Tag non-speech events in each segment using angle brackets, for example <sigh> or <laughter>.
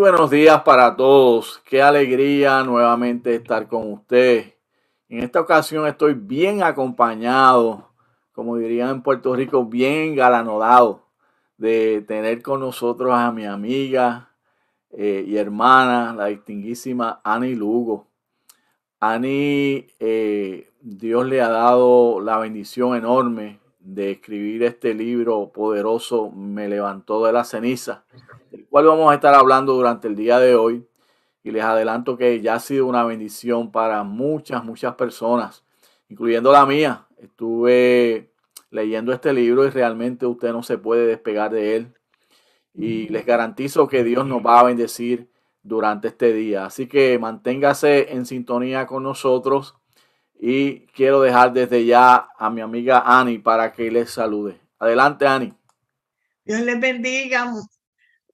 Buenos días para todos. Qué alegría nuevamente estar con usted. En esta ocasión estoy bien acompañado, como dirían en Puerto Rico, bien galanodado de tener con nosotros a mi amiga eh, y hermana, la distinguísima Ani Lugo. Ani, eh, Dios le ha dado la bendición enorme de escribir este libro poderoso, Me levantó de la ceniza, del cual vamos a estar hablando durante el día de hoy. Y les adelanto que ya ha sido una bendición para muchas, muchas personas, incluyendo la mía. Estuve leyendo este libro y realmente usted no se puede despegar de él. Y les garantizo que Dios nos va a bendecir durante este día. Así que manténgase en sintonía con nosotros y quiero dejar desde ya a mi amiga Ani para que les salude. Adelante, Ani. Dios les bendiga.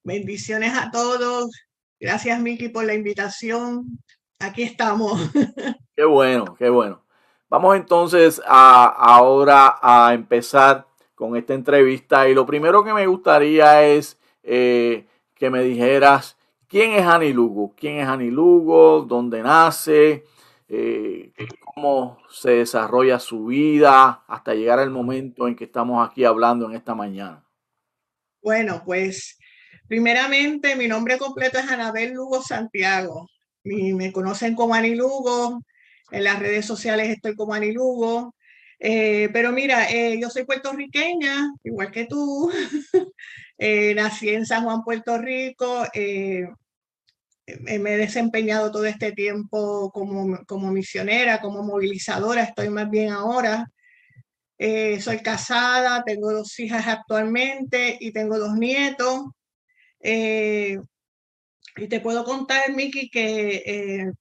Bendiciones a todos. Gracias, Miki, por la invitación. Aquí estamos. <laughs> Qué bueno, qué bueno. Vamos entonces a, ahora a empezar con esta entrevista y lo primero que me gustaría es eh, que me dijeras quién es Ani Lugo, quién es Ani Lugo, dónde nace, eh, cómo se desarrolla su vida hasta llegar al momento en que estamos aquí hablando en esta mañana. Bueno, pues primeramente mi nombre completo es Anabel Lugo Santiago. me conocen como Ani Lugo, en las redes sociales estoy como Ani Lugo. Eh, pero mira, eh, yo soy puertorriqueña, igual que tú. <laughs> nací en San Juan, Puerto Rico. Eh, me he desempeñado todo este tiempo como, como misionera, como movilizadora, estoy más bien ahora. Eh, soy casada, tengo dos hijas actualmente y tengo dos nietos. Eh, y te puedo contar, Miki, que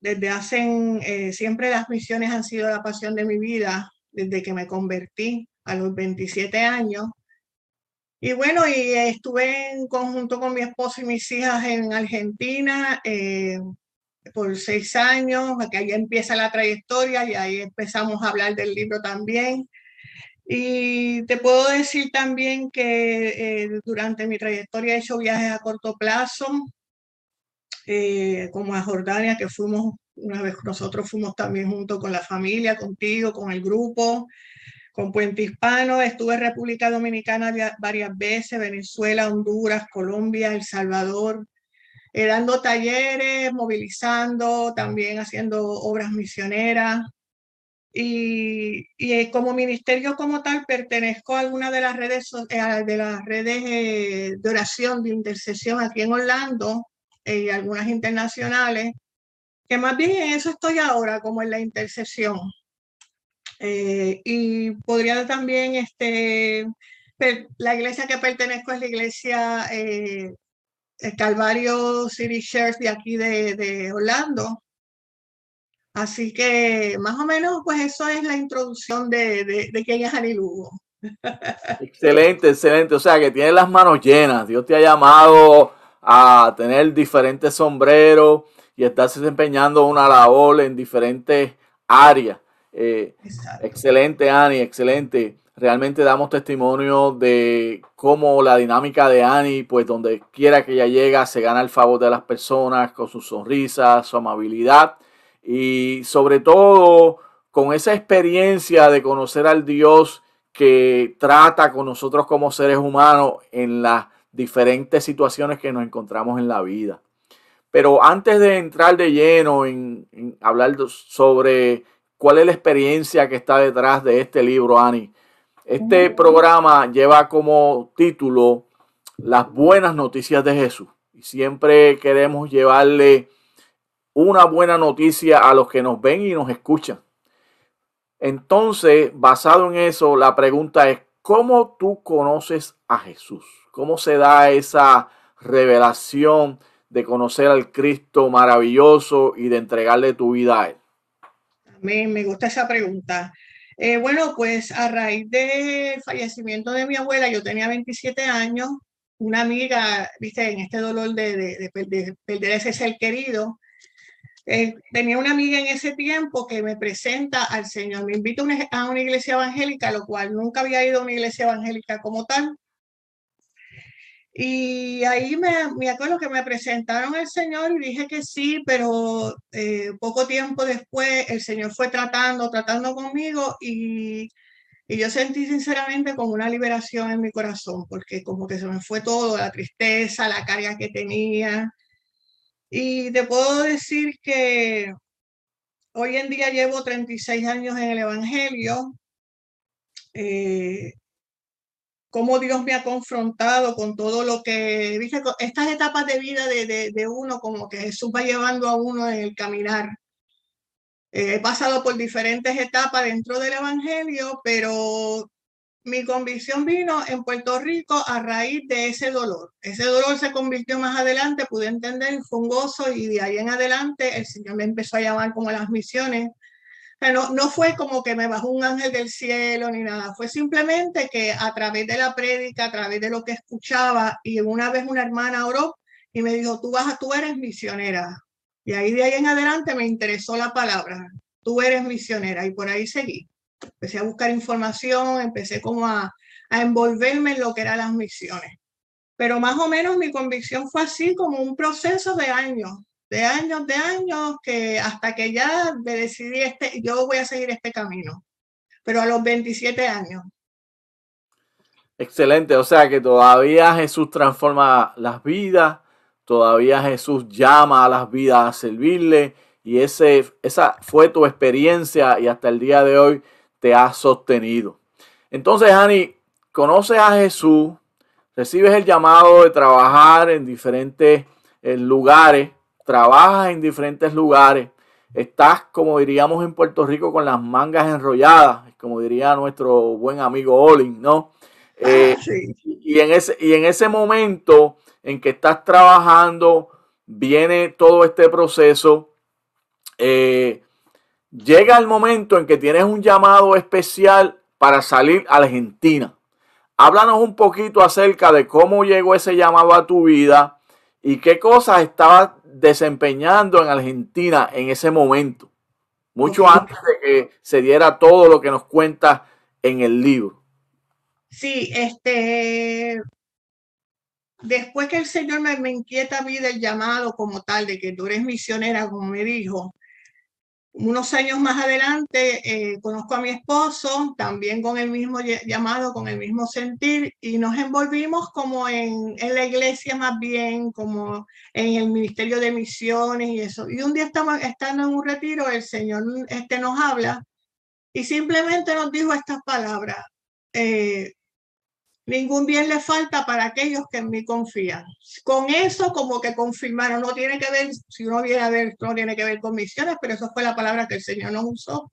desde hace, siempre las misiones han sido la pasión de mi vida, desde que me convertí a los 27 años. Y bueno, y estuve en conjunto con mi esposo y mis hijas en Argentina eh, por seis años, que ahí empieza la trayectoria y ahí empezamos a hablar del libro también. Y te puedo decir también que eh, durante mi trayectoria he hecho viajes a corto plazo, eh, como a Jordania, que fuimos una vez, nosotros fuimos también junto con la familia, contigo, con el grupo con Puente Hispano, estuve en República Dominicana varias veces, Venezuela, Honduras, Colombia, El Salvador, eh, dando talleres, movilizando, también haciendo obras misioneras. Y, eh, como ministerio como tal pertenezco a alguna de las redes, eh, de, las redes de oración, de intercesión aquí en Orlando y algunas internacionales, que más bien en eso estoy ahora, como en la intercesión. Eh, y podría también, este, la iglesia que pertenezco es la iglesia eh, Calvario City Church de aquí de, de, Orlando. Así que más o menos, pues eso es la introducción de, de, de quién es Ani Lugo. Excelente, excelente. O sea, que tiene las manos llenas. Dios te ha llamado a tener diferentes sombreros y estás desempeñando una labor en diferentes áreas. Eh, excelente, Ani, excelente. Realmente damos testimonio de cómo la dinámica de Ani, pues donde quiera que ella llega, se gana el favor de las personas con su sonrisa, su amabilidad y sobre todo con esa experiencia de conocer al Dios que trata con nosotros como seres humanos en las diferentes situaciones que nos encontramos en la vida. Pero antes de entrar de lleno en, en hablar sobre cuál es la experiencia que está detrás de este libro, Ani. Este programa lleva como título Las buenas noticias de Jesús. Y siempre queremos llevarle una buena noticia a los que nos ven y nos escuchan. Entonces, basado en eso, la pregunta es, ¿cómo tú conoces a Jesús? ¿Cómo se da esa revelación de conocer al Cristo maravilloso y de entregarle tu vida a Él? Me, gusta esa pregunta. Eh, bueno, pues a raíz del fallecimiento de mi abuela, yo tenía 27 años, una amiga, viste, en este dolor de, perder ese ser querido, eh, tenía una amiga en ese tiempo que me presenta al Señor, me invita a una iglesia evangélica, lo cual nunca había ido a una iglesia evangélica como tal. Y ahí me, me acuerdo que me presentaron al Señor y dije que sí, pero eh, poco tiempo después el Señor fue tratando, tratando conmigo y, y, yo sentí sinceramente como una liberación en mi corazón, porque como que se me fue todo, la tristeza, la carga que tenía. Y te puedo decir que hoy en día llevo 36 años en el Evangelio. Eh, cómo Dios me ha confrontado con todo lo que, estas etapas de vida de, uno, como que Jesús va llevando a uno en el caminar. Eh, he pasado por diferentes etapas dentro del Evangelio, pero mi convicción vino en Puerto Rico a raíz de ese dolor. Ese dolor se convirtió más adelante, pude entender, fue un gozo y de ahí en adelante el Señor me empezó a llamar como a las misiones no, no fue como que me bajó un ángel del cielo ni nada, fue simplemente que a través de la prédica, a través de lo que escuchaba, y una vez una hermana oró y me dijo, tú vas, tú eres misionera. Y ahí de ahí en adelante me interesó la palabra, tú eres misionera, y por ahí seguí. Empecé a buscar información, empecé como a, a envolverme en lo que eran las misiones. Pero más o menos mi convicción fue así como un proceso de años, de años, de años, que hasta que ya me decidí, este, yo voy a seguir este camino, pero a los 27 años. Excelente, o sea que todavía Jesús transforma las vidas, todavía Jesús llama a las vidas a servirle y ese, esa fue tu experiencia y hasta el día de hoy te ha sostenido. Entonces, Ani, conoces a Jesús, recibes el llamado de trabajar en diferentes eh, lugares trabajas en diferentes lugares, estás, como diríamos en Puerto Rico, con las mangas enrolladas, como diría nuestro buen amigo Olin, ¿no? Eh, <laughs> y, en ese, y en ese momento en que estás trabajando, viene todo este proceso, eh, llega el momento en que tienes un llamado especial para salir a Argentina. Háblanos un poquito acerca de cómo llegó ese llamado a tu vida y qué cosas estabas desempeñando en Argentina en ese momento, mucho antes de que se diera todo lo que nos cuenta en el libro. Sí, este, después que el Señor me, me inquieta a mí del llamado como tal, de que tú eres misionera, como me dijo, unos años más adelante eh, conozco a mi esposo, también con el mismo llamado, con el mismo sentir, y nos envolvimos como en, en, la iglesia más bien, como en el ministerio de misiones y eso. Y un día estamos estando en un retiro, el Señor este, nos habla y simplemente nos dijo estas palabras. Eh, Ningún bien le falta para aquellos que en mí confían. Con eso como que confirmaron, no tiene que ver, si uno viene a ver, no tiene que ver con misiones, pero eso fue la palabra que el Señor nos usó.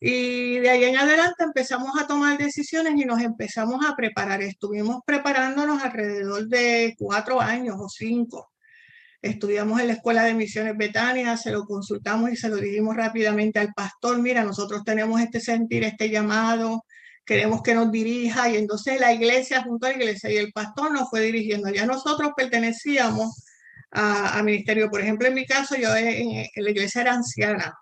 Y de ahí en adelante empezamos a tomar decisiones y nos empezamos a preparar. Estuvimos preparándonos alrededor de cuatro años o cinco. Estudiamos en la Escuela de Misiones Betania, se lo consultamos y se lo dijimos rápidamente al pastor, mira, nosotros tenemos este sentir, este llamado, queremos que nos dirija y entonces la iglesia junto a la iglesia y el pastor nos fue dirigiendo. Ya nosotros pertenecíamos a, ministerio. Por ejemplo, en mi caso, yo en, la iglesia era anciana.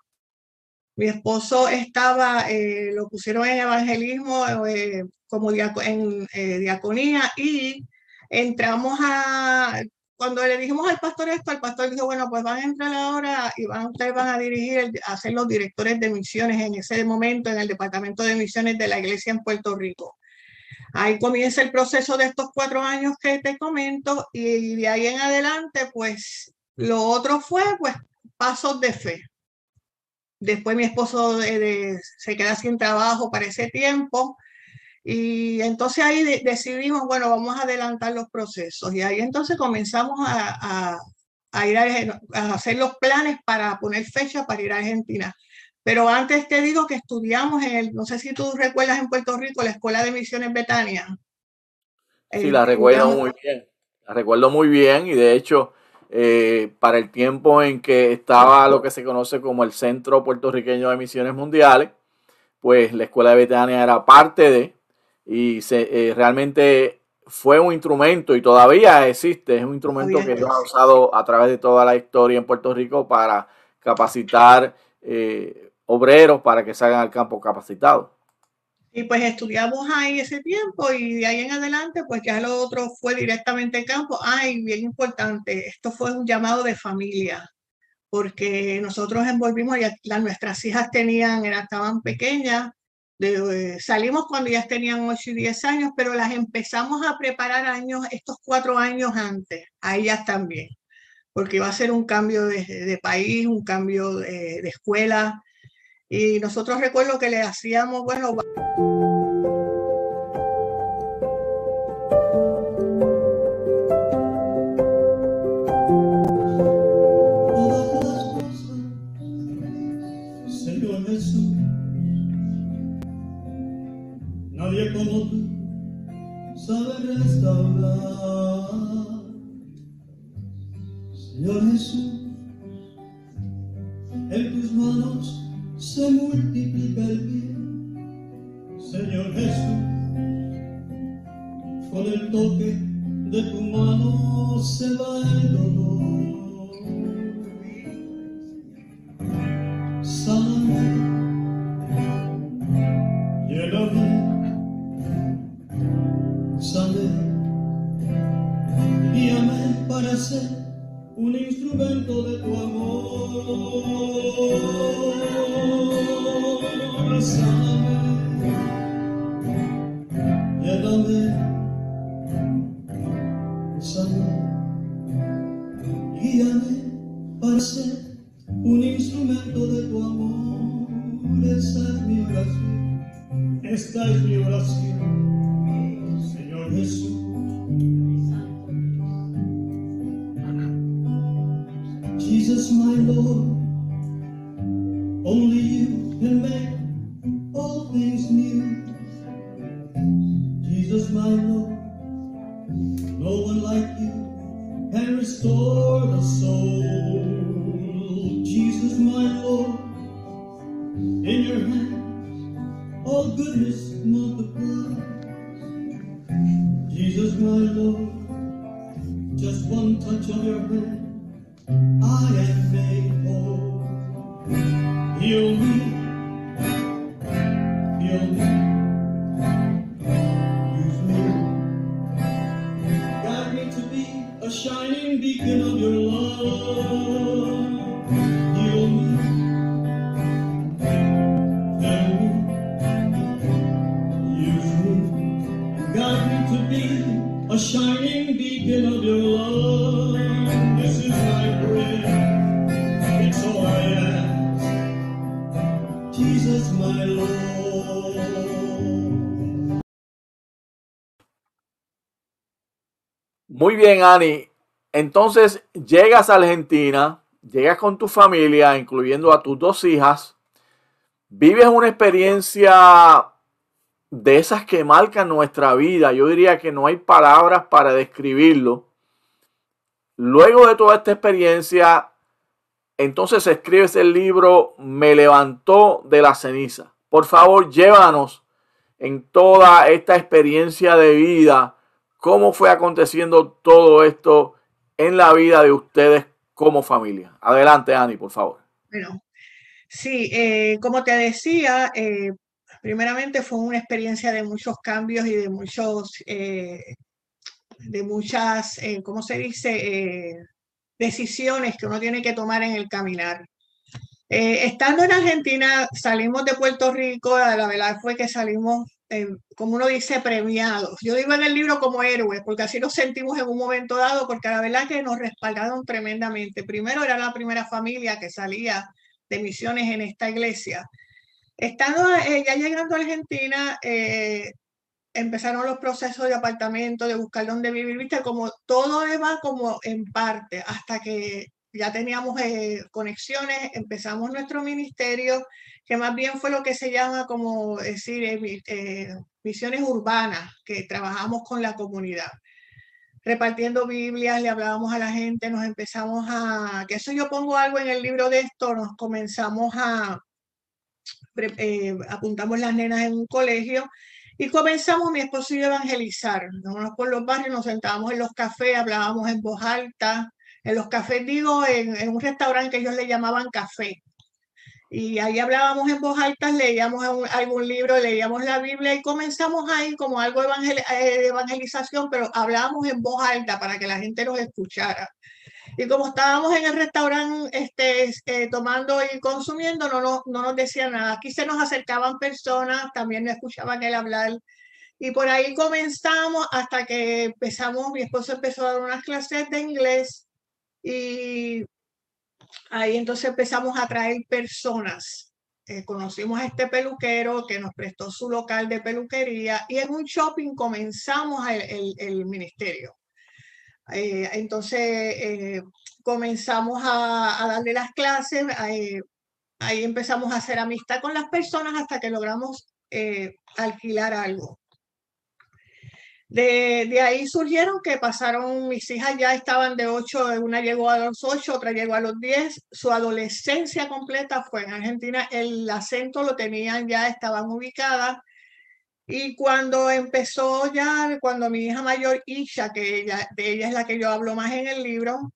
Mi esposo estaba, eh, lo pusieron en evangelismo eh, como en eh, diaconía y entramos a, cuando le dijimos al pastor esto, el pastor dijo, bueno, pues van a entrar ahora y van, ustedes van a dirigir, a ser los directores de misiones en ese momento en el departamento de misiones de la iglesia en Puerto Rico. Ahí comienza el proceso de estos cuatro años que te comento y de ahí en adelante, pues lo otro fue, pues, pasos de fe. Después mi esposo eh, se queda sin trabajo para ese tiempo y entonces ahí decidimos, bueno, vamos a adelantar los procesos. Y ahí entonces comenzamos a, a, ir a, hacer los planes para poner fecha para ir a Argentina. Pero antes te digo que estudiamos en el, no sé si tú recuerdas en Puerto Rico, la Escuela de Misiones Betania. Sí, la recuerdo muy bien. La recuerdo muy bien y de hecho, eh, para el tiempo en que estaba lo que se conoce como el Centro Puertorriqueño de Misiones Mundiales, pues la Escuela de Betania era parte de, y se, eh, realmente fue un instrumento y todavía existe, es un instrumento que Dios ha usado a través de toda la historia en Puerto Rico para capacitar eh, obreros para que salgan al campo capacitados. Y pues estudiamos ahí ese tiempo y de ahí en adelante, pues ya lo otro fue directamente en campo. Ay, bien importante, esto fue un llamado de familia, porque nosotros envolvimos, ya nuestras hijas tenían, estaban pequeñas, de, salimos cuando ya tenían 8 y 10 años, pero las empezamos a preparar años, estos cuatro años antes, a ellas también, porque iba a ser un cambio de, país, un cambio de, de escuela, y nosotros recuerdo que le hacíamos, bueno, Ani. Entonces llegas a Argentina, llegas con tu familia, incluyendo a tus dos hijas, vives una experiencia de esas que marcan nuestra vida. Yo diría que no hay palabras para describirlo. Luego de toda esta experiencia, entonces escribes el libro Me levantó de la ceniza. Por favor, llévanos en toda esta experiencia de vida, cómo fue aconteciendo todo esto en la vida de ustedes como familia. Adelante, Ani, por favor. Bueno, sí, eh, como te decía, eh, primeramente fue una experiencia de muchos cambios y de muchos, eh, de muchas, eh, ¿cómo se dice? Decisiones que uno tiene que tomar en el caminar. Estando en Argentina, salimos de Puerto Rico, la verdad fue que salimos, como uno dice, premiados. Yo digo en el libro como héroes, porque así nos sentimos en un momento dado, porque la verdad que nos respaldaron tremendamente. Primero era la primera familia que salía de misiones en esta iglesia. Estando eh, ya llegando a Argentina, eh, empezaron los procesos de apartamento, de buscar dónde vivir, viste, como todo va como en parte, hasta que ya teníamos eh, conexiones, empezamos nuestro ministerio, que más bien fue lo que se llama como decir, eh, eh, misiones urbanas, que trabajamos con la comunidad. Repartiendo Biblias, le hablábamos a la gente, nos empezamos a, que eso yo pongo algo en el libro de esto, nos comenzamos a, eh, apuntamos las nenas en un colegio y comenzamos mi esposo y yo a evangelizar. Nos por los barrios, nos sentábamos en los cafés, hablábamos en voz alta. En los cafés, digo, en, un restaurante que ellos le llamaban café. Y ahí hablábamos en voz alta, leíamos algún libro, leíamos la Biblia y comenzamos ahí como algo de eh, evangelización, pero hablábamos en voz alta para que la gente nos escuchara. Y como estábamos en el restaurante este, eh, tomando y consumiendo, no, no, no nos decía nada. Aquí se nos acercaban personas, también escuchaban él hablar. Y por ahí comenzamos hasta que empezamos, mi esposo empezó a dar unas clases de inglés y ahí entonces empezamos a traer personas. Eh, conocimos a este peluquero que nos prestó su local de peluquería y en un shopping comenzamos el, el, ministerio. Eh, entonces eh, comenzamos a, a, darle las clases, ahí empezamos a hacer amistad con las personas hasta que logramos alquilar algo. De, ahí surgieron que pasaron, mis hijas ya estaban de 8, una llegó a los 8, otra llegó a los 10, su adolescencia completa fue en Argentina, el acento lo tenían ya, estaban ubicadas. Y cuando empezó ya, cuando mi hija mayor, Isha, que ella, de ella es la que yo hablo más en el libro,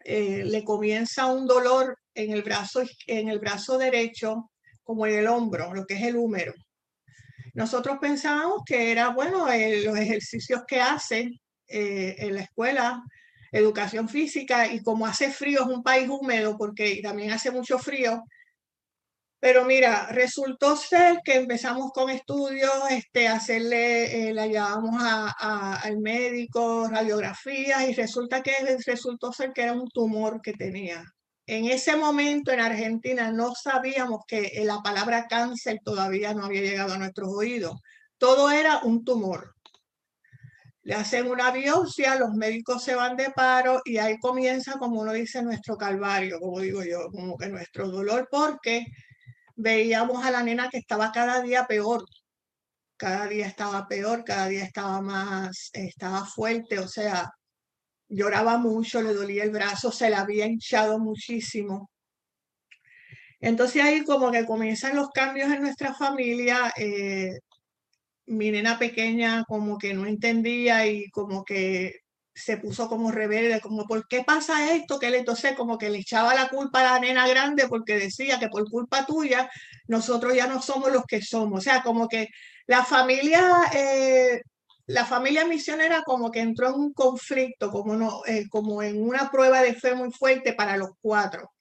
eh, le comienza un dolor en el, brazo, en el brazo derecho, como en el hombro, lo que es el húmero. Nosotros pensábamos que era, bueno, los ejercicios que hacen eh, en la escuela, educación física, y como hace frío, es un país húmedo, porque también hace mucho frío. Pero mira, resultó ser que empezamos con estudios, este, hacerle, eh, la llevamos al médico, radiografías, y resulta que resultó ser que era un tumor que tenía. En ese momento en Argentina no sabíamos que la palabra cáncer todavía no había llegado a nuestros oídos. Todo era un tumor. Le hacen una biopsia, los médicos se van de paro y ahí comienza, como uno dice, nuestro calvario, como digo yo, como que nuestro dolor, porque veíamos a la nena que estaba cada día peor, cada día estaba peor, cada día estaba más, estaba fuerte, o sea, lloraba mucho, le dolía el brazo, se le había hinchado muchísimo. Entonces ahí como que comienzan los cambios en nuestra familia. Eh, mi nena pequeña como que no entendía y como que se puso como rebelde, como ¿por qué pasa esto? Que le entonces como que le echaba la culpa a la nena grande porque decía que por culpa tuya nosotros ya no somos los que somos. O sea, como que la familia eh, la familia misionera como que entró en un conflicto, como, no, eh, como en una prueba de fe muy fuerte para los cuatro.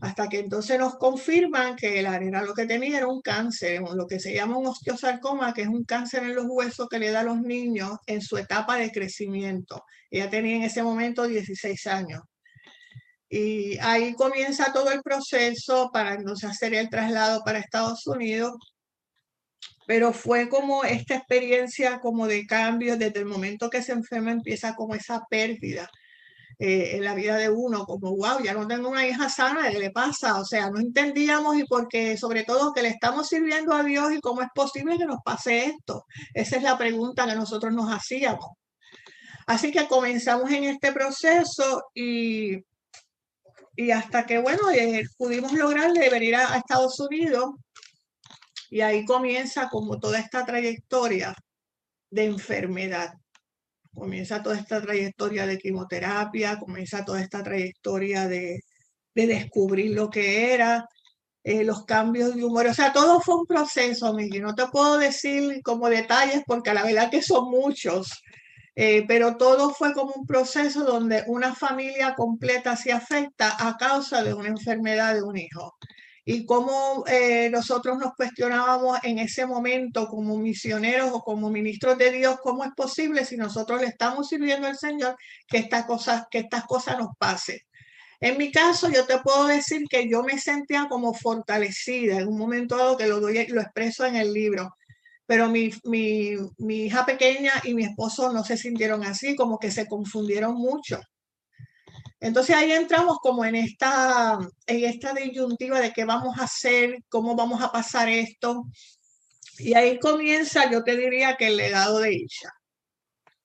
Hasta que entonces nos confirman que la arena lo que tenía era un cáncer, lo que se llama un osteosarcoma, que es un cáncer en los huesos que le da a los niños en su etapa de crecimiento. Ella tenía en ese momento 16 años. Y ahí comienza todo el proceso para entonces hacer el traslado para Estados Unidos pero fue como esta experiencia como de cambio, desde el momento que se enferma empieza como esa pérdida eh, en la vida de uno, como, wow, ya no tengo una hija sana, ¿qué le pasa? O sea, no entendíamos y porque sobre todo que le estamos sirviendo a Dios y cómo es posible que nos pase esto. Esa es la pregunta que nosotros nos hacíamos. Así que comenzamos en este proceso y, y hasta que, bueno, eh, pudimos lograr de venir a Estados Unidos y ahí comienza como toda esta trayectoria de enfermedad. Comienza toda esta trayectoria de quimioterapia, comienza toda esta trayectoria de, descubrir lo que era, eh, los cambios de humor. O sea, todo fue un proceso, Miki. No te puedo decir como detalles porque la verdad que son muchos. Eh, pero todo fue como un proceso donde una familia completa se afecta a causa de una enfermedad de un hijo y cómo eh, nosotros nos cuestionábamos en ese momento como misioneros o como ministros de Dios, cómo es posible si nosotros le estamos sirviendo al Señor que estas cosas, que estas nos pasen. En mi caso, yo te puedo decir que yo me sentía como fortalecida en un momento dado que lo, doy, lo expreso en el libro, pero mi, mi, mi hija pequeña y mi esposo no se sintieron así, como que se confundieron mucho entonces ahí entramos como en esta, en esta disyuntiva de qué vamos a hacer, cómo vamos a pasar esto. Y ahí comienza, yo te diría que el legado de Isha.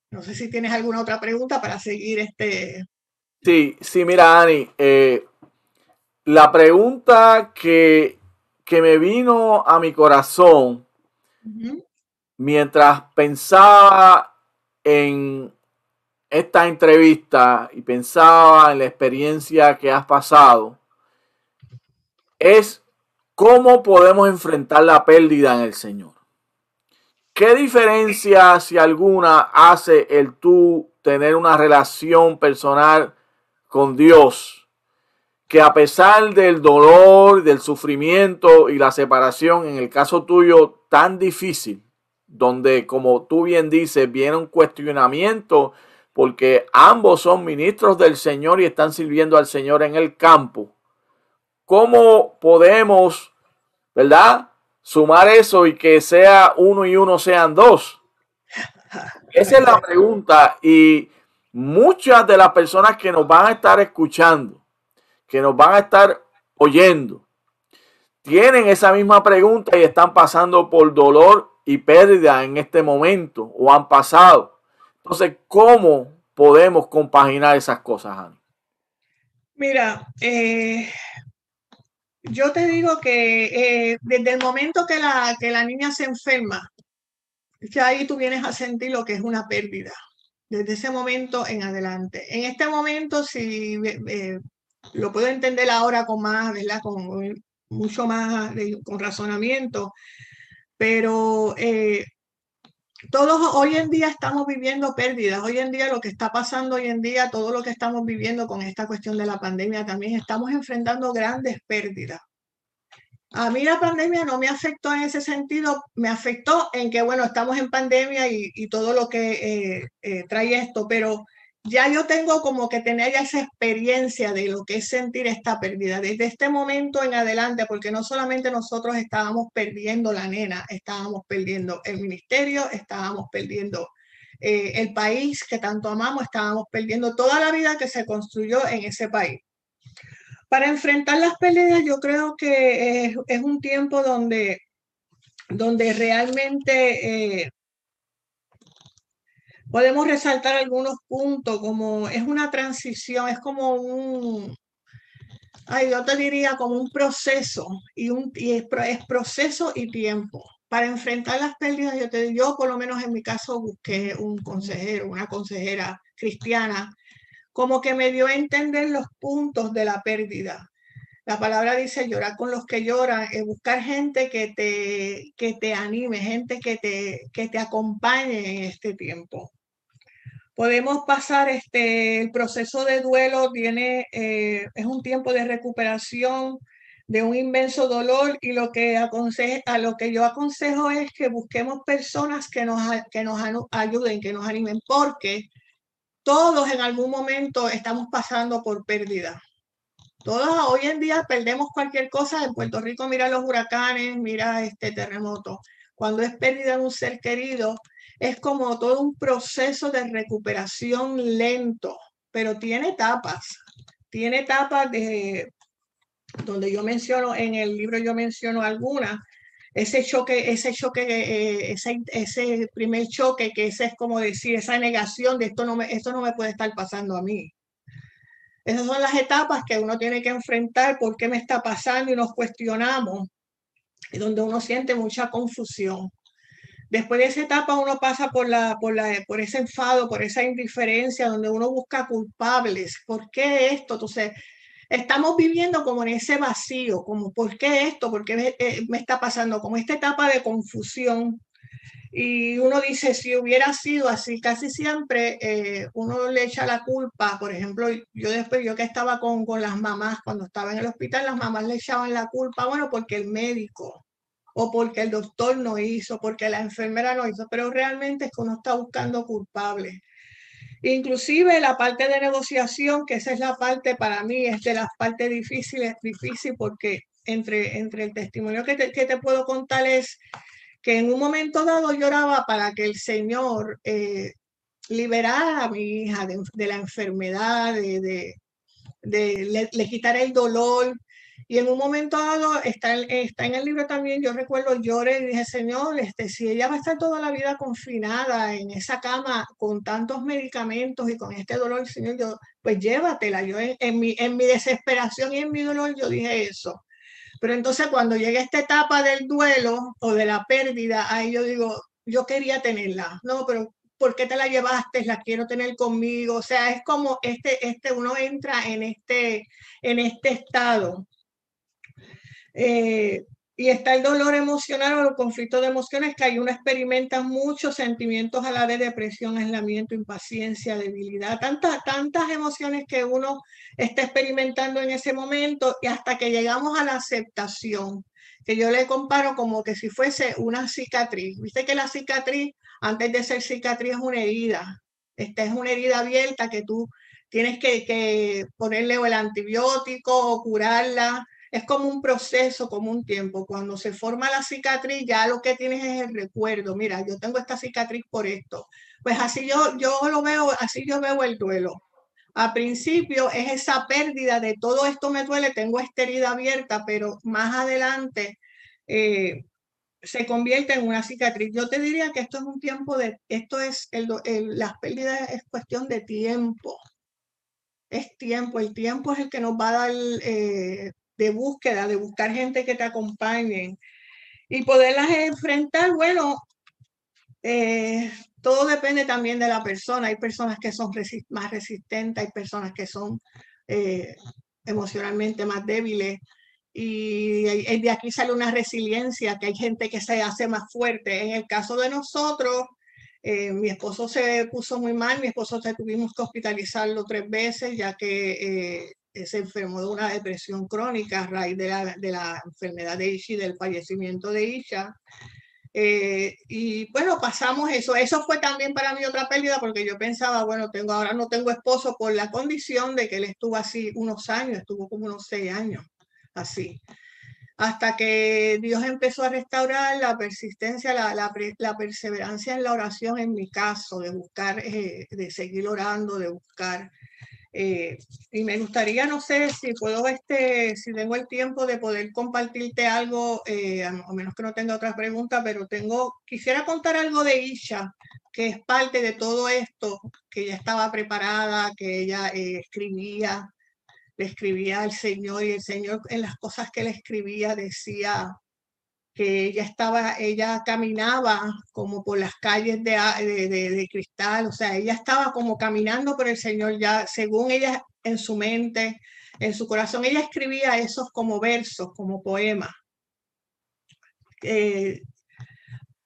No sé si tienes alguna otra pregunta para seguir este. Sí, sí, mira, Ani, eh, la pregunta que, que, me vino a mi corazón mientras pensaba en esta entrevista y pensaba en la experiencia que has pasado, es cómo podemos enfrentar la pérdida en el Señor. ¿Qué diferencia, si alguna, hace el tú tener una relación personal con Dios? Que a pesar del dolor, del sufrimiento y la separación, en el caso tuyo tan difícil, donde como tú bien dices, viene un cuestionamiento porque ambos son ministros del Señor y están sirviendo al Señor en el campo. ¿Cómo podemos, verdad? Sumar eso y que sea uno y uno sean dos. <laughs> Esa es la pregunta y muchas de las personas que nos van a estar escuchando, que nos van a estar oyendo, tienen esa misma pregunta y están pasando por dolor y pérdida en este momento o han pasado. Entonces, ¿cómo podemos compaginar esas cosas, Ana? Mira, eh, yo te digo que eh, desde el momento que la, que la niña se enferma, ya ahí tú vienes a sentir lo que es una pérdida, desde ese momento en adelante. En este momento, si eh, lo puedo entender ahora con más, ¿verdad? Con mucho más, con razonamiento, pero todos hoy en día estamos viviendo pérdidas. Hoy en día lo que está pasando hoy en día, todo lo que estamos viviendo con esta cuestión de la pandemia, también estamos enfrentando grandes pérdidas. A mí la pandemia no me afectó en ese sentido, me afectó en que, bueno, estamos en pandemia y, todo lo que eh, eh, trae esto, pero ya yo tengo como que tener esa experiencia de lo que es sentir esta pérdida desde este momento en adelante, porque no solamente nosotros estábamos perdiendo la nena, estábamos perdiendo el ministerio, estábamos perdiendo eh, el país que tanto amamos, estábamos perdiendo toda la vida que se construyó en ese país. Para enfrentar las pérdidas, yo creo que es, es un tiempo donde, donde realmente... Eh, podemos resaltar algunos puntos, como es una transición, es como un, ay, yo te diría como un proceso, y, un, y es, proceso y tiempo. Para enfrentar las pérdidas, yo, te, yo por lo menos en mi caso busqué un consejero, una consejera cristiana, como que me dio a entender los puntos de la pérdida. La palabra dice llorar con los que lloran, es buscar gente que te, que te anime, gente que te, que te acompañe en este tiempo podemos pasar este, el proceso de duelo, tiene, eh, es un tiempo de recuperación de un inmenso dolor y lo que, aconseje, a lo que yo aconsejo es que busquemos personas que nos, que nos ayuden, que nos animen, porque todos en algún momento estamos pasando por pérdida. Todos hoy en día perdemos cualquier cosa. En Puerto Rico mira los huracanes, mira este terremoto. Cuando es pérdida de un ser querido, es como todo un proceso de recuperación lento, pero tiene etapas. Tiene etapas de donde yo menciono en el libro yo menciono algunas ese choque, ese choque, eh, ese, ese, primer choque, que ese es como decir, esa negación de esto no, me, esto no me puede estar pasando a mí. Esas son las etapas que uno tiene que enfrentar, por qué me está pasando y nos cuestionamos, y donde uno siente mucha confusión. Después de esa etapa uno pasa por, la, por, la, por ese enfado, por esa indiferencia, donde uno busca culpables. ¿Por qué esto? Entonces, estamos viviendo como en ese vacío, como ¿por qué esto? ¿Por qué me, eh, está pasando? Como esta etapa de confusión. Y uno dice, si hubiera sido así, casi siempre eh, uno le echa la culpa. Por ejemplo, yo después, yo que estaba con, con las mamás, cuando estaba en el hospital, las mamás le echaban la culpa, bueno, porque el médico, o porque el doctor no hizo, porque la enfermera no hizo, pero realmente es que uno está buscando culpables. Inclusive la parte de negociación, que esa es la parte para mí, es de las partes difíciles, difícil porque entre, entre el testimonio que te, que te puedo contar es que en un momento dado lloraba para que el Señor eh, liberara a mi hija de, la enfermedad, de, de, de le, le, el dolor, y en un momento dado, está, está en el libro también, yo recuerdo, lloré y dije, Señor, este, si ella va a estar toda la vida confinada en esa cama con tantos medicamentos y con este dolor, Señor, yo, pues llévatela. Yo en, mi, en mi desesperación y en mi dolor, yo dije eso. Pero entonces cuando llega esta etapa del duelo o de la pérdida, ahí yo digo, yo quería tenerla. No, pero ¿por qué te la llevaste? La quiero tener conmigo. O sea, es como este, este, uno entra en este, en este estado Eh, y está el dolor emocional o el conflicto de emociones que hay uno experimenta muchos sentimientos a la vez, depresión, aislamiento, impaciencia, debilidad, tantas, tantas emociones que uno está experimentando en ese momento y hasta que llegamos a la aceptación, que yo le comparo como que si fuese una cicatriz. Viste que la cicatriz, antes de ser cicatriz, es una herida. Esta es una herida abierta que tú tienes que, que ponerle el antibiótico o curarla es como un proceso, como un tiempo. Cuando se forma la cicatriz, ya lo que tienes es el recuerdo. Mira, yo tengo esta cicatriz por esto. Pues así yo, yo lo veo, así yo veo el duelo. A principio es esa pérdida de todo esto me duele, tengo esta herida abierta, pero más adelante eh, se convierte en una cicatriz. Yo te diría que esto es un tiempo de, esto es, el, las pérdidas es cuestión de tiempo. Es tiempo, el tiempo es el que nos va a dar eh, de búsqueda, de buscar gente que te acompañe y poderlas enfrentar, bueno, eh, todo depende también de la persona. Hay personas que son más resistentes, hay personas que son eh, emocionalmente más débiles. Y de aquí sale una resiliencia, que hay gente que se hace más fuerte. En el caso de nosotros, eh, mi esposo se puso muy mal, mi esposo tuvimos que hospitalizarlo tres veces, ya que se enfermó de una depresión crónica a raíz de la, de la enfermedad de Isha y del fallecimiento de Isha. Eh, y bueno, pasamos eso. Eso fue también para mí otra pérdida porque yo pensaba, bueno, tengo ahora no tengo esposo por la condición de que él estuvo así unos años, estuvo como unos seis años, así. Hasta que Dios empezó a restaurar la persistencia, la, la, perseverancia en la oración en mi caso, de buscar, eh, de seguir orando, de buscar eh, y me gustaría, no sé si puedo, este, si tengo el tiempo de poder compartirte algo, eh, a menos que no tenga otras preguntas, pero tengo, quisiera contar algo de Isha, que es parte de todo esto, que ella estaba preparada, que ella eh, escribía, le escribía al Señor y el Señor en las cosas que le escribía decía, que ella estaba, ella caminaba como por las calles de, de, cristal, o sea, ella estaba como caminando por el Señor ya, según ella en su mente, en su corazón, ella escribía esos como versos, como poemas. Eh,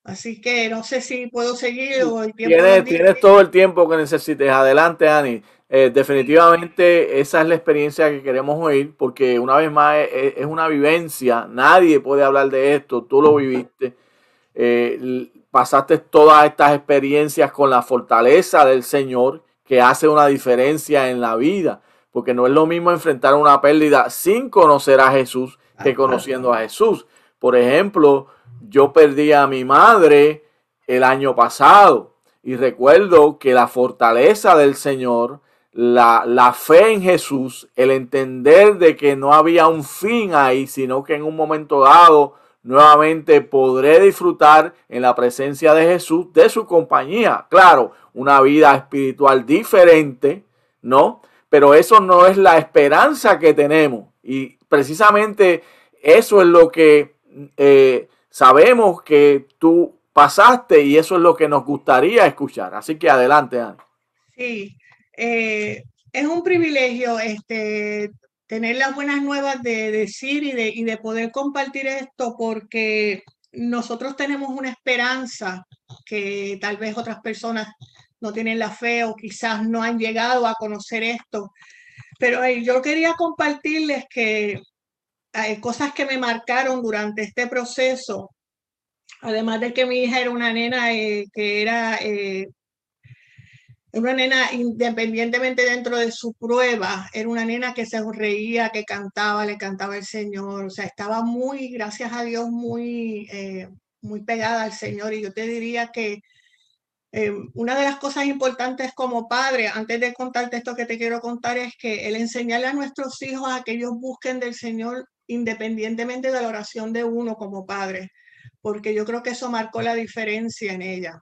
así que no sé si puedo seguir o el tiempo. Tienes, tienes todo el tiempo que necesites. Adelante, Ani. Eh, definitivamente esa es la experiencia que queremos oír porque una vez más es, una vivencia, nadie puede hablar de esto, tú lo viviste, eh, pasaste todas estas experiencias con la fortaleza del Señor que hace una diferencia en la vida, porque no es lo mismo enfrentar una pérdida sin conocer a Jesús que conociendo a Jesús. Por ejemplo, yo perdí a mi madre el año pasado y recuerdo que la fortaleza del Señor la, fe en Jesús, el entender de que no había un fin ahí, sino que en un momento dado nuevamente podré disfrutar en la presencia de Jesús, de su compañía. Claro, una vida espiritual diferente, ¿no? Pero eso no es la esperanza que tenemos. Y precisamente eso es lo que eh, sabemos que tú pasaste y eso es lo que nos gustaría escuchar. Así que adelante, Ana. Sí, eh, es un privilegio este, tener las buenas nuevas de decir y de, y de poder compartir esto porque nosotros tenemos una esperanza que tal vez otras personas no tienen la fe o quizás no han llegado a conocer esto. Pero yo quería compartirles que hay cosas que me marcaron durante este proceso, además de que mi hija era una nena eh, que era eh, una nena, independientemente dentro de su prueba, era una nena que se reía, que cantaba, le cantaba el Señor. O sea, estaba muy, gracias a Dios, muy, eh, muy pegada al Señor. Y yo te diría que eh, una de las cosas importantes como padre, antes de contarte esto que te quiero contar, es que el enseñarle a nuestros hijos a que ellos busquen del Señor independientemente de la oración de uno como padre, porque yo creo que eso marcó la diferencia en ella.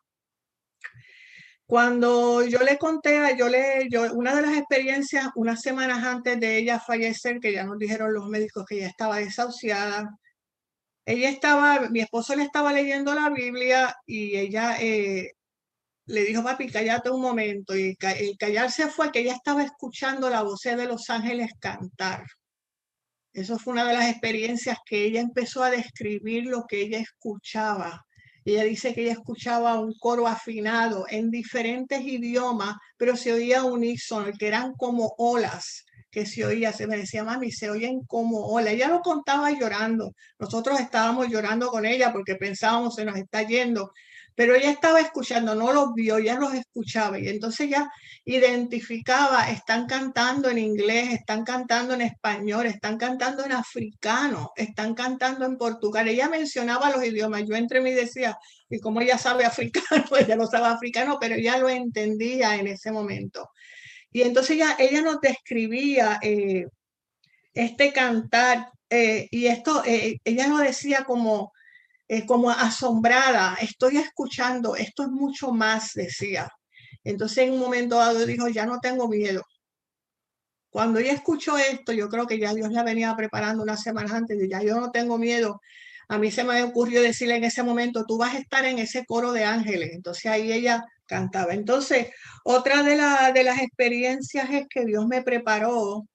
Cuando yo le conté, yo le, yo, una de las experiencias, unas semanas antes de ella fallecer, que ya nos dijeron los médicos que ella estaba desahuciada, ella estaba, mi esposo le estaba leyendo la Biblia y ella eh, le dijo, papi, cállate un momento. Y el callarse fue que ella estaba escuchando la voz de los ángeles cantar. Eso fue una de las experiencias que ella empezó a describir lo que ella escuchaba. Ella dice que ella escuchaba un coro afinado en diferentes idiomas, pero se oía unísono, que eran como olas que se oía, se me decía, mami, se oyen como olas. Ella lo contaba llorando. Nosotros estábamos llorando con ella porque pensábamos, se nos está yendo pero ella estaba escuchando, no los vio, ya los escuchaba y entonces ya identificaba, están cantando en inglés, están cantando en español, están cantando en africano, están cantando en portugués. Ella mencionaba los idiomas, yo entre mí decía, y como ella sabe <laughs> africano, ella no sabe africano, pero ella lo entendía en ese momento. Y entonces ella, ella nos describía eh, este cantar eh, y esto, eh, ella lo decía como como asombrada, estoy escuchando, esto es mucho más, decía. Entonces en un momento dado dijo, ya no tengo miedo. Cuando ella escuchó esto, yo creo que ya Dios la venía preparando unas semanas antes, ya yo no tengo miedo. A mí se me ocurrió decirle en ese momento, tú vas a estar en ese coro de ángeles. Entonces ahí ella Entonces, otra de, de las experiencias es que Dios me preparó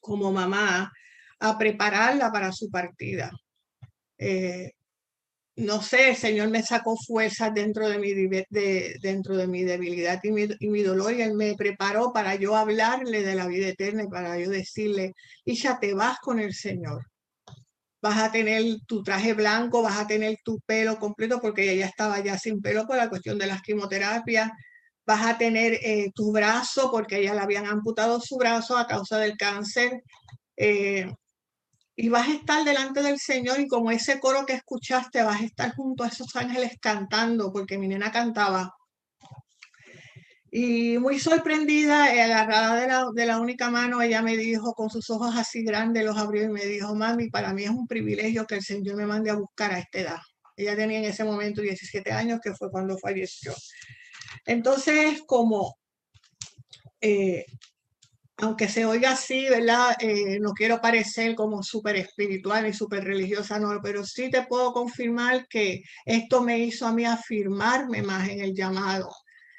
como mamá a prepararla para su partida. Eh, no sé, el Señor me sacó fuerzas dentro de mi, dentro de mi debilidad y mi, dolor y Él me preparó para yo hablarle de la vida eterna y para yo decirle, y ya te vas con el Señor. Vas a tener tu traje blanco, vas a tener tu pelo completo porque ella estaba ya sin pelo por la cuestión de las quimioterapias. Vas a tener eh, tu brazo porque ella le habían amputado su brazo a causa del cáncer. Eh, y vas a estar delante del Señor y como ese coro que escuchaste, vas a estar junto a esos ángeles cantando, porque mi nena cantaba. Y muy sorprendida, eh, agarrada de la, de la única mano, ella me dijo, con sus ojos así grandes, los abrió y me dijo, mami, para mí es un privilegio que el Señor me mande a buscar a esta edad. Ella tenía en ese momento 17 años, que fue cuando falleció. Entonces, como eh, aunque se oiga así, ¿verdad? Eh, no quiero parecer como súper espiritual y súper religiosa, no, pero sí te puedo confirmar que esto me hizo a mí afirmarme más en el llamado,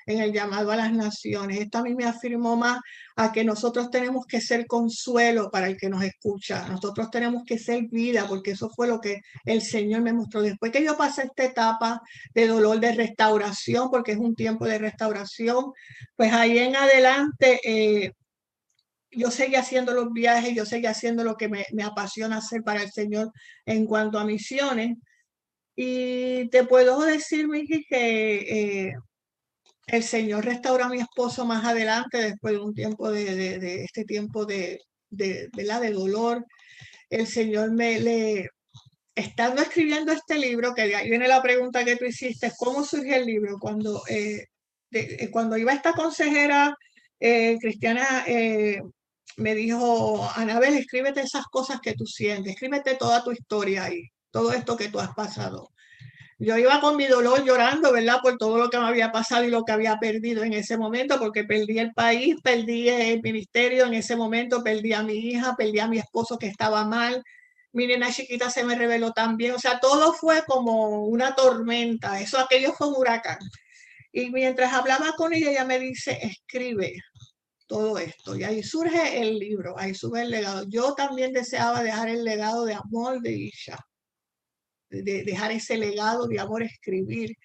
en el llamado a las naciones. Esto a mí me afirmó más a que nosotros tenemos que ser consuelo para el que nos escucha, nosotros tenemos que ser vida, porque eso fue lo que el Señor me mostró. Después que yo pasé esta etapa de dolor, de restauración, porque es un tiempo de restauración, pues ahí en adelante... Eh, yo seguí haciendo los viajes, yo seguí haciendo lo que me, apasiona hacer para el Señor en cuanto a misiones. Y te puedo decir, Miki, que eh, el Señor restauró a mi esposo más adelante, después de un tiempo de, este tiempo de, de, de dolor. El Señor me le, estando escribiendo este libro, que de ahí viene la pregunta que tú hiciste, ¿cómo surge el libro? Cuando, eh, cuando iba esta consejera eh, cristiana me dijo, Anabel, escríbete esas cosas que tú sientes, escríbete toda tu historia ahí, todo esto que tú has pasado. Yo iba con mi dolor llorando, ¿verdad? Por todo lo que me había pasado y lo que había perdido en ese momento, porque perdí el país, perdí el ministerio en ese momento, perdí a mi hija, perdí a mi esposo que estaba mal, mi nena chiquita se me reveló también, o sea, todo fue como una tormenta, eso aquello fue un huracán. Y mientras hablaba con ella, ella me dice, escribe, todo esto. Y ahí surge el libro, ahí sube el legado. Yo también deseaba dejar el legado de amor de Isha, de dejar ese legado de amor, escribir,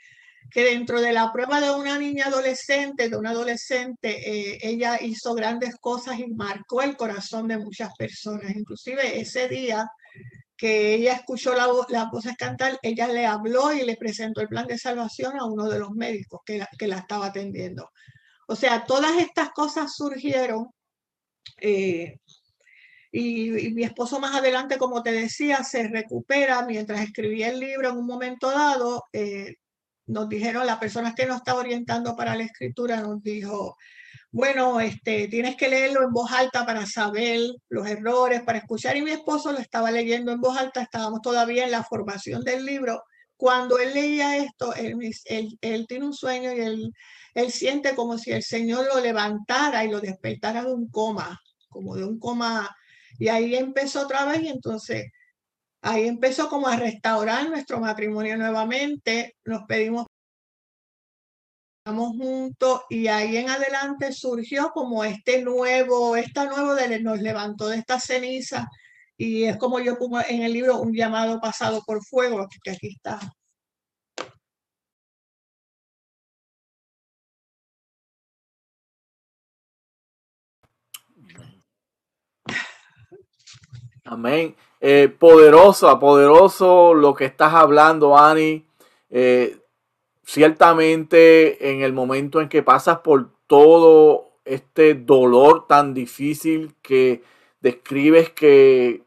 que dentro de la prueba de una niña adolescente, de una adolescente, eh, ella hizo grandes cosas y marcó el corazón de muchas personas. Inclusive ese día que ella escuchó la las voces cantar, ella le habló y le presentó el plan de salvación a uno de los médicos que que la estaba atendiendo. O sea, todas estas cosas surgieron eh, y, mi esposo más adelante, como te decía, se recupera mientras escribía el libro en un momento dado. Eh, nos dijeron, la persona que nos estaba orientando para la escritura nos dijo, bueno, este, tienes que leerlo en voz alta para saber los errores, para escuchar. Y mi esposo lo estaba leyendo en voz alta, estábamos todavía en la formación del libro. Cuando él leía esto, él, él, él tiene un sueño y él él siente como si el Señor lo levantara y lo despertara de un coma, como de un coma. Y ahí empezó otra vez y entonces ahí empezó como a restaurar nuestro matrimonio nuevamente. Nos pedimos estamos juntos y ahí en adelante surgió como este nuevo, esta nuevo de, nos levantó de esta ceniza Y es como yo pongo en el libro un llamado pasado por fuego, que aquí está. Amén. Eh, poderoso, poderoso lo que estás hablando, Ani. Eh, ciertamente en el momento en que pasas por todo este dolor tan difícil que describes que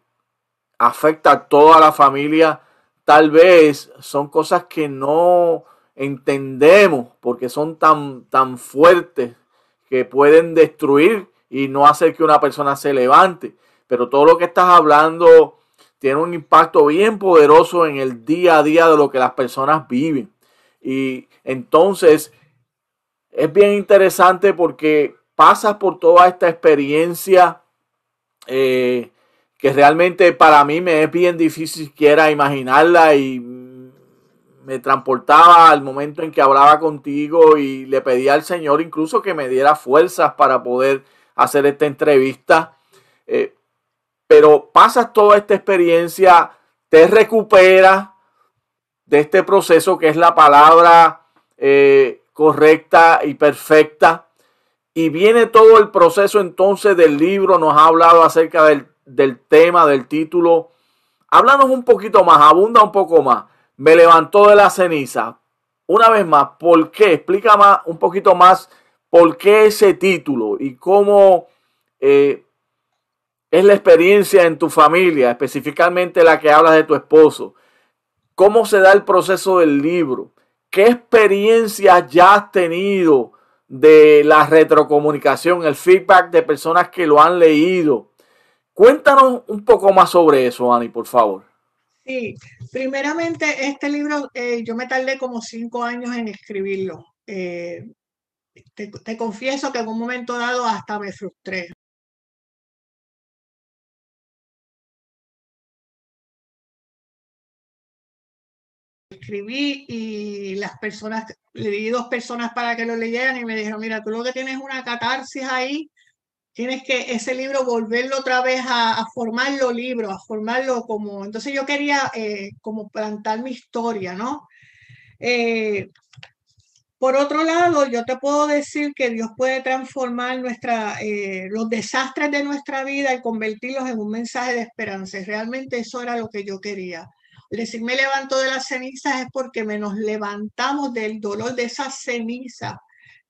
afecta a toda la familia, tal vez son cosas que no entendemos porque son tan, tan fuertes que pueden destruir y no hacer que una persona se levante. Pero todo lo que estás hablando tiene un impacto bien poderoso en el día a día de lo que las personas viven. Y entonces es bien interesante porque pasas por toda esta experiencia eh, que realmente para mí me es bien difícil siquiera imaginarla y me transportaba al momento en que hablaba contigo y le pedía al Señor incluso que me diera fuerzas para poder hacer esta entrevista. Eh, pero pasas toda esta experiencia, te recuperas de este proceso que es la palabra eh, correcta y perfecta. Y viene todo el proceso entonces del libro, nos ha hablado acerca del, del tema, del título. Háblanos un poquito más, abunda un poco más. Me levantó de la ceniza. Una vez más, ¿por qué? Explica más, un poquito más por qué ese título y cómo eh, es la experiencia en tu familia, específicamente la que hablas de tu esposo. ¿Cómo se da el proceso del libro? ¿Qué experiencias ya has tenido de la retrocomunicación, el feedback de personas que lo han leído? Cuéntanos un poco más sobre eso, Ani, por favor. Sí, primeramente este libro eh, yo me tardé como cinco años en escribirlo. Eh, te, te, confieso que en un momento dado hasta me frustré. Escribí y las personas, le di dos personas para que lo leyeran y me dijeron, mira, tú lo que tienes una catarsis ahí, tienes que ese libro volverlo otra vez a, a formarlo libro, a formarlo como, entonces yo quería eh, como plantar mi historia, ¿no? Eh, por otro lado, yo te puedo decir que Dios puede transformar nuestra, eh, los desastres de nuestra vida y convertirlos en un mensaje de esperanza. realmente eso era lo que yo quería decir me levanto de las cenizas es porque me nos levantamos del dolor de esa ceniza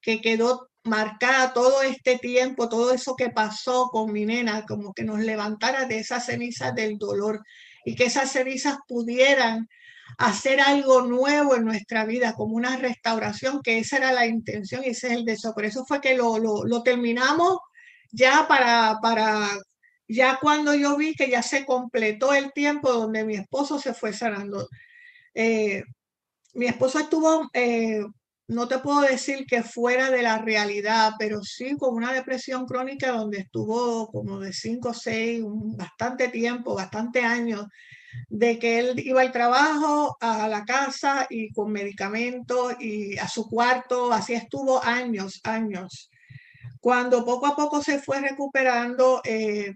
que quedó marcada todo este tiempo, todo eso que pasó con mi nena, como que nos levantara de esas cenizas del dolor y que esas cenizas pudieran hacer algo nuevo en nuestra vida, como una restauración, que esa era la intención y ese es el deseo. Por eso fue que lo, lo, lo terminamos ya para, para ya cuando yo vi que ya se completó el tiempo donde mi esposo se fue sanando. Eh, mi esposo estuvo, eh, no te puedo decir que fuera de la realidad, pero sí con una depresión crónica donde estuvo como de 5 o 6, bastante tiempo, bastante años, de que él iba al trabajo, a la casa y con medicamentos y a su cuarto, así estuvo años, años. Cuando poco a poco se fue recuperando, eh,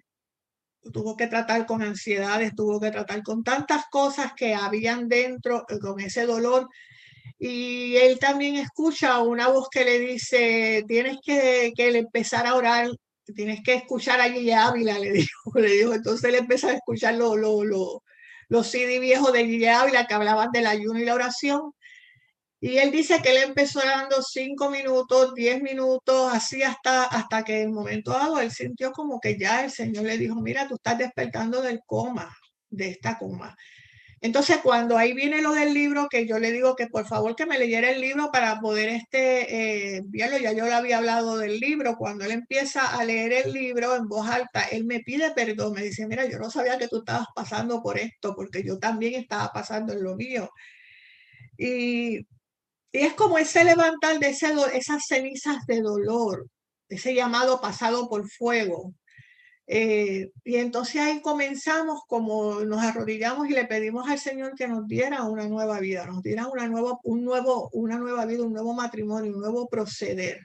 tuvo que tratar con ansiedades, tuvo que tratar con tantas cosas que habían dentro, eh, con ese dolor. Y él también escucha una voz que le dice, tienes que, que empezar a orar, tienes que escuchar a Guille Ávila, le <laughs> dijo, le dijo. Entonces él empezó a escuchar lo, lo, lo, los CD viejos de Guille Ávila que hablaban del ayuno y la oración. Y él dice que él empezó dando cinco minutos, diez minutos, así hasta, hasta que en el momento dado él sintió como que ya el Señor le dijo, mira, tú estás despertando del coma, de esta coma. Entonces, cuando ahí viene lo del libro, que yo le digo que por favor que me leyera el libro para poder este, eh, ya yo le había hablado del libro, cuando él empieza a leer el libro en voz alta, él me pide perdón, me dice, mira, yo no sabía que tú estabas pasando por esto, porque yo también estaba pasando en lo mío. Y y es como ese levantar de esas cenizas de dolor, ese llamado pasado por fuego. Eh, y entonces ahí comenzamos como nos arrodillamos y le pedimos al Señor que nos diera una nueva vida, nos diera una nueva, un nuevo, una nueva vida, un nuevo matrimonio, un nuevo proceder,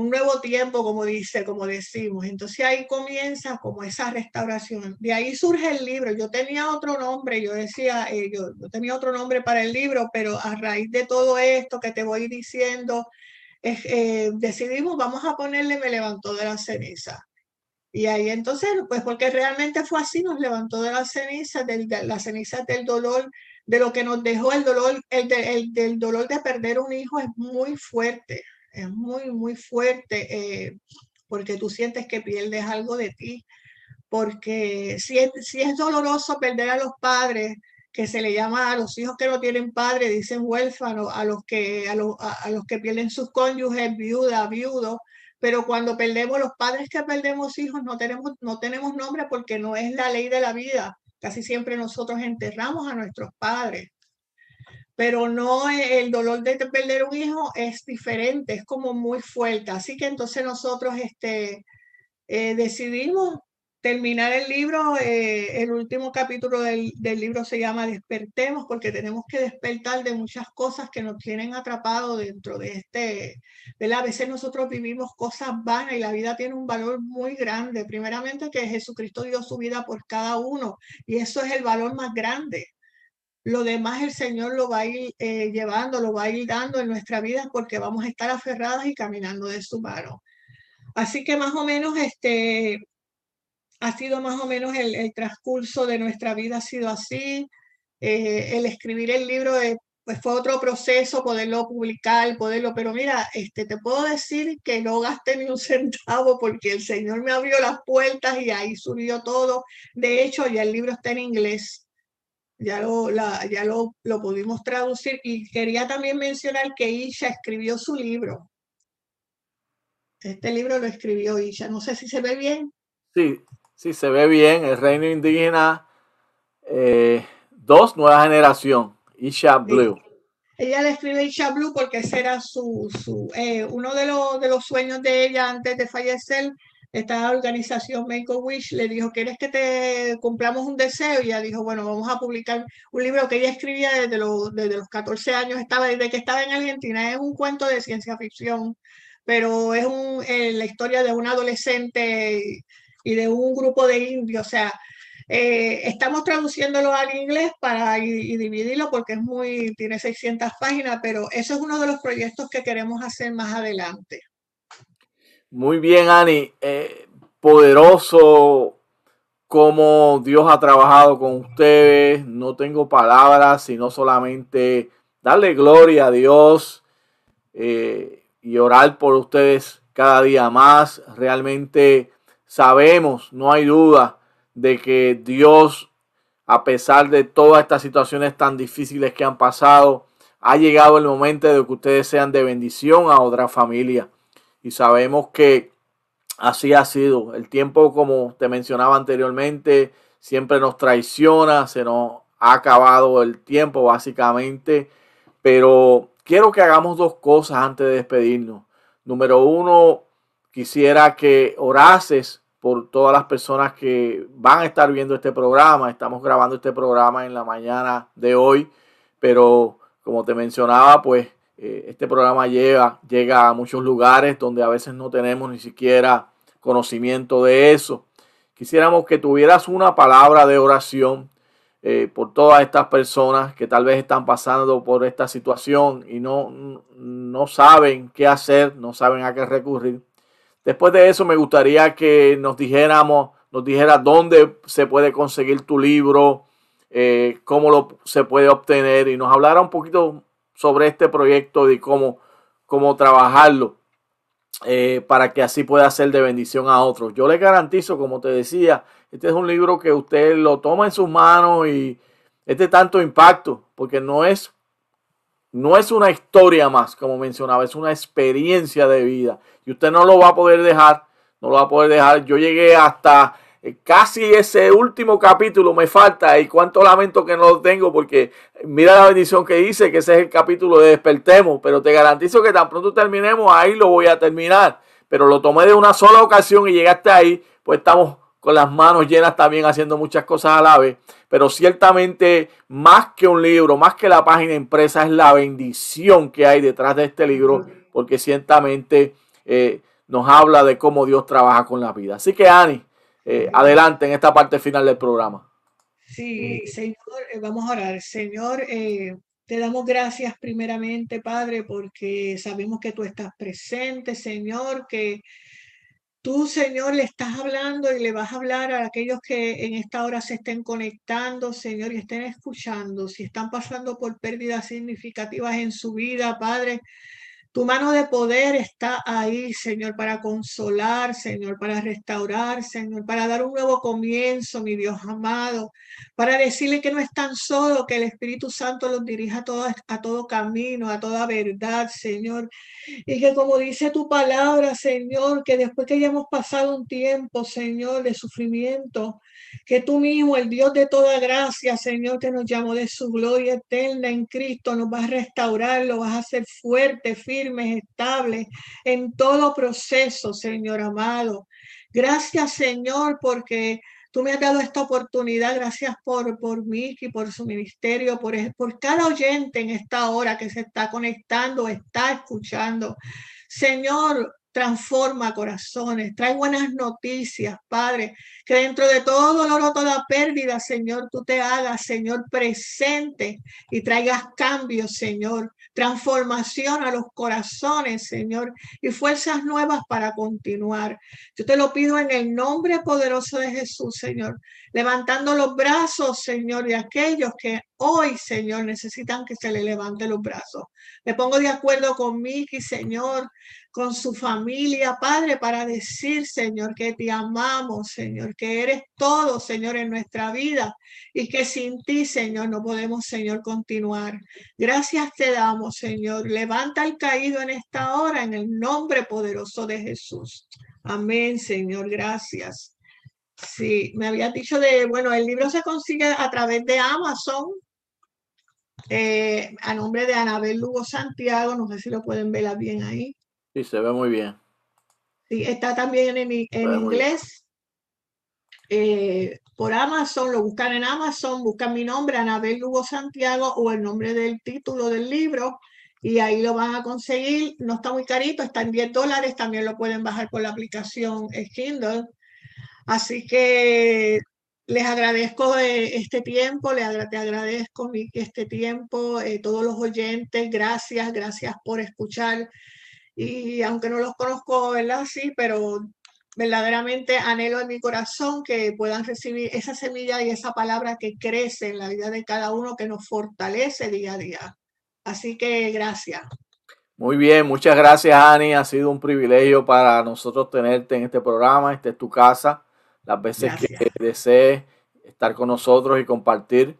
un nuevo tiempo, como dice, como decimos. Entonces ahí comienza como esa restauración. De ahí surge el libro. Yo tenía otro nombre, yo decía, eh, yo, tenía otro nombre para el libro, pero a raíz de todo esto que te voy diciendo, eh, decidimos, vamos a ponerle Me levantó de la ceniza. Y ahí entonces, pues porque realmente fue así, nos levantó de la ceniza, del, de la ceniza del dolor, de lo que nos dejó el dolor, el, el del dolor de perder un hijo es muy fuerte es muy, muy fuerte eh, porque tú sientes que pierdes algo de ti, porque si es, si es doloroso perder a los padres, que se le llama a los hijos que no tienen padre, dicen huérfanos, a los que, a los, a, los que pierden sus cónyuges, viuda, viudo, pero cuando perdemos los padres que perdemos hijos no tenemos, no tenemos nombre porque no es la ley de la vida. Casi siempre nosotros enterramos a nuestros padres pero no el dolor de perder un hijo es diferente, es como muy fuerte. Así que entonces nosotros este, eh, decidimos terminar el libro, eh, el último capítulo del, del, libro se llama Despertemos, porque tenemos que despertar de muchas cosas que nos tienen atrapados dentro de este, ¿verdad? A veces nosotros vivimos cosas vanas y la vida tiene un valor muy grande. Primeramente que Jesucristo dio su vida por cada uno y eso es el valor más grande. Lo demás el Señor lo va a ir eh, llevando, lo va a ir dando en nuestra vida porque vamos a estar aferradas y caminando de su mano. Así que más o menos este ha sido más o menos el, transcurso de nuestra vida ha sido así. Eh, el escribir el libro eh, pues fue otro proceso, poderlo publicar, poderlo, pero mira, este, te puedo decir que no gasté ni un centavo porque el Señor me abrió las puertas y ahí subió todo. De hecho, ya el libro está en inglés ya lo, la, ya lo, lo pudimos traducir y quería también mencionar que Isha escribió su libro. Este libro lo escribió Isha. No sé si se ve bien. Sí, sí, se ve bien. El Reino Indígena eh, dos, nueva generación. Isha Blue. Ella le escribe Isha Blue porque ese era su, su eh, uno de los, de los sueños de ella antes de fallecer esta organización Make a Wish le dijo, ¿quieres que te cumplamos un deseo? Y ella dijo, bueno, vamos a publicar un libro que ella escribía desde los, desde los 14 años, estaba, desde que estaba en Argentina. Es un cuento de ciencia ficción, pero es un, eh, la historia de un adolescente y, de un grupo de indios. O sea, eh, estamos traduciéndolo al inglés para y, dividirlo porque es muy, tiene 600 páginas, pero eso es uno de los proyectos que queremos hacer más adelante. Muy bien, Ani. Eh, poderoso como Dios ha trabajado con ustedes. No tengo palabras, sino solamente darle gloria a Dios eh, y orar por ustedes cada día más. Realmente sabemos, no hay duda, de que Dios, a pesar de todas estas situaciones tan difíciles que han pasado, ha llegado el momento de que ustedes sean de bendición a otra familia y sabemos que así ha sido. El tiempo, como te mencionaba anteriormente, siempre nos traiciona, se nos ha acabado el tiempo básicamente, pero quiero que hagamos dos cosas antes de despedirnos. Número uno, quisiera que orases por todas las personas que van a estar viendo este programa. Estamos grabando este programa en la mañana de hoy, pero como te mencionaba, pues eh, este programa llega, a muchos lugares donde a veces no tenemos ni siquiera conocimiento de eso. Quisiéramos que tuvieras una palabra de oración eh, por todas estas personas que tal vez están pasando por esta situación y no, no saben qué hacer, no saben a qué recurrir. Después de eso me gustaría que nos dijéramos, nos dijera dónde se puede conseguir tu libro, eh, cómo lo se puede obtener y nos hablara un poquito sobre este proyecto y cómo, cómo trabajarlo eh, para que así pueda ser de bendición a otros. Yo le garantizo, como te decía, este es un libro que usted lo toma en sus manos y es de tanto impacto, porque no es, no es una historia más, como mencionaba, es una experiencia de vida. Y usted no lo va a poder dejar, no lo va a poder dejar. Yo llegué hasta casi ese último capítulo me falta y cuánto lamento que no lo tengo porque mira la bendición que dice que ese es el capítulo de despertemos, pero te garantizo que tan pronto terminemos ahí lo voy a terminar, pero lo tomé de una sola ocasión y llegaste ahí, pues estamos con las manos llenas también haciendo muchas cosas a la vez, pero ciertamente más que un libro, más que la página impresa es la bendición que hay detrás de este libro, porque ciertamente eh, nos habla de cómo Dios trabaja con la vida. Así que, Ani, eh, adelante en esta parte final del programa. Sí, Señor, vamos a orar. Señor, te damos gracias primeramente, Padre, porque sabemos que tú estás presente, Señor, que Tú, Señor, le estás hablando y le vas a hablar a aquellos que en esta hora se estén conectando, Señor, y estén escuchando. Si están pasando por pérdidas significativas en su vida, Padre, tu mano de poder está ahí, Señor, para consolar, Señor, para restaurar, Señor, para dar un nuevo comienzo, mi Dios amado, para decirle que no están solos, que el Espíritu Santo los dirija a todo, a todo camino, a toda verdad, Señor. Y que como dice tu palabra, Señor, que después que hayamos pasado un tiempo, Señor, de sufrimiento, que tú mismo, el Dios de toda gracia, Señor, que nos llamó de su gloria eterna en Cristo, nos vas a restaurar, lo vas a hacer fuerte, firme, estable en todo proceso, Señor amado. Gracias, Señor, porque tú me has dado esta oportunidad. Gracias por, por y por su ministerio, por, por cada oyente en esta hora que se está conectando, está escuchando. Señor, transforma corazones, trae buenas noticias, Padre, que dentro de todo dolor o toda pérdida, Señor, tú te hagas, Señor, presente y traigas cambios, Señor, transformación a los corazones, Señor, y fuerzas nuevas para continuar. Yo te lo pido en el nombre poderoso de Jesús, Señor, levantando los brazos, Señor, de aquellos que hoy, Señor, necesitan que se le levante los brazos. Me pongo de acuerdo con Miki, Señor, con su familia, Padre, para decir, Señor, que te amamos, Señor, que eres todo, Señor, en nuestra vida y que sin ti, Señor, no podemos, Señor, continuar. Gracias te damos, Señor. Levanta el caído en esta hora en el nombre poderoso de Jesús. Amén, Señor. Gracias. Sí, me había dicho de, bueno, el libro se consigue a través de Amazon. Eh, a nombre de Anabel Lugo Santiago, no sé si lo pueden ver bien ahí. Sí, se ve muy bien. Sí, está también en, en inglés. Eh, por Amazon, lo buscan en Amazon, buscan mi nombre, Anabel Lugo Santiago, o el nombre del título del libro, y ahí lo van a conseguir. No está muy carito, está en 10 dólares, también lo pueden bajar por la aplicación Kindle. Así que les agradezco este tiempo, les te agradezco este tiempo, eh, todos los oyentes, gracias, gracias por escuchar y aunque no los conozco, ¿verdad? Sí, pero verdaderamente anhelo en mi corazón que puedan recibir esa semilla y esa palabra que crece en la vida de cada uno, que nos fortalece día a día. Así que gracias. Muy bien, muchas gracias Ani. Ha sido un privilegio para nosotros tenerte en este programa. Esta es tu casa. Las veces que desees estar con nosotros y compartir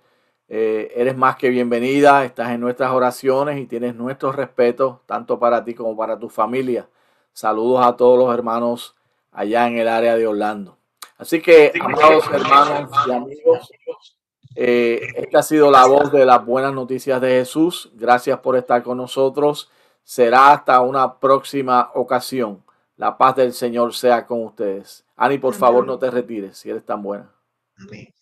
eh, eres más que bienvenida, estás en nuestras oraciones y tienes nuestro respeto, tanto para ti como para tu familia. Saludos a todos los hermanos allá en el área de Orlando. Así que, amados hermanos y amigos, eh, esta ha sido la voz de las buenas noticias de Jesús. Gracias por estar con nosotros. Será hasta una próxima ocasión. La paz del Señor sea con ustedes. Ani, por favor, no te retires si eres tan buena. Amén.